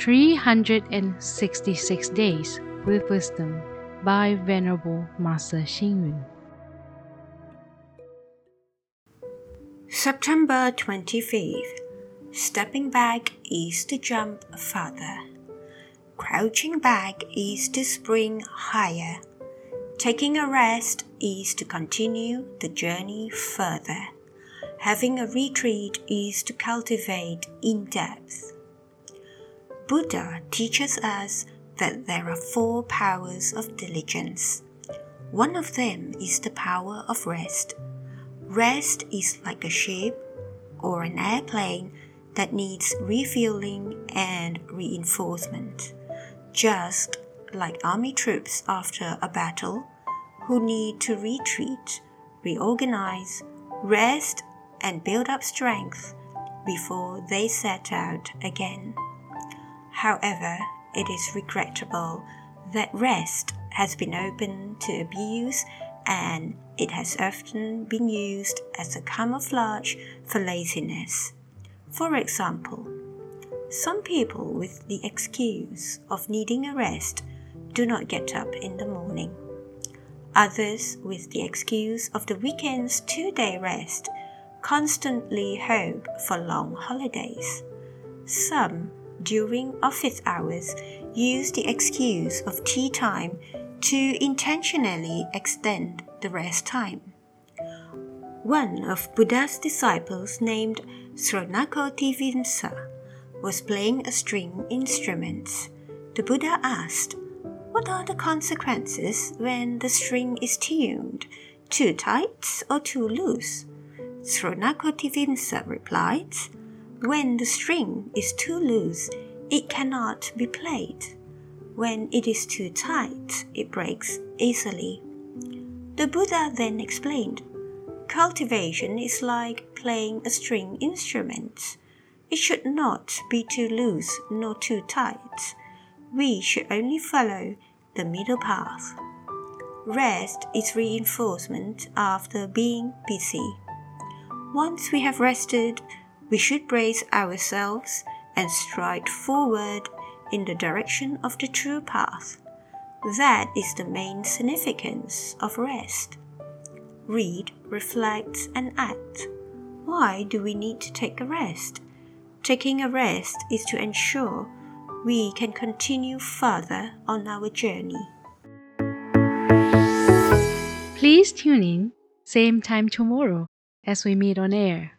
366 Days with Wisdom by Venerable Master Xing Yun. September 25th. Stepping back is to jump farther. Crouching back is to spring higher. Taking a rest is to continue the journey further. Having a retreat is to cultivate in depth. Buddha teaches us that there are four powers of diligence. One of them is the power of rest. Rest is like a ship or an airplane that needs refueling and reinforcement, just like army troops after a battle who need to retreat, reorganize, rest, and build up strength before they set out again. However, it is regrettable that rest has been open to abuse and it has often been used as a camouflage for laziness. For example, some people with the excuse of needing a rest do not get up in the morning. Others, with the excuse of the weekend's two day rest, constantly hope for long holidays. Some during office hours use the excuse of tea time to intentionally extend the rest time. One of Buddha's disciples, named Sronakottivimsa, was playing a string instrument. The Buddha asked, What are the consequences when the string is tuned? Too tight or too loose? Sronakottivimsa replied, when the string is too loose, it cannot be played. When it is too tight, it breaks easily. The Buddha then explained cultivation is like playing a string instrument. It should not be too loose nor too tight. We should only follow the middle path. Rest is reinforcement after being busy. Once we have rested, we should brace ourselves and stride forward in the direction of the true path. That is the main significance of rest. Read, reflect, and act. Why do we need to take a rest? Taking a rest is to ensure we can continue further on our journey. Please tune in, same time tomorrow as we meet on air.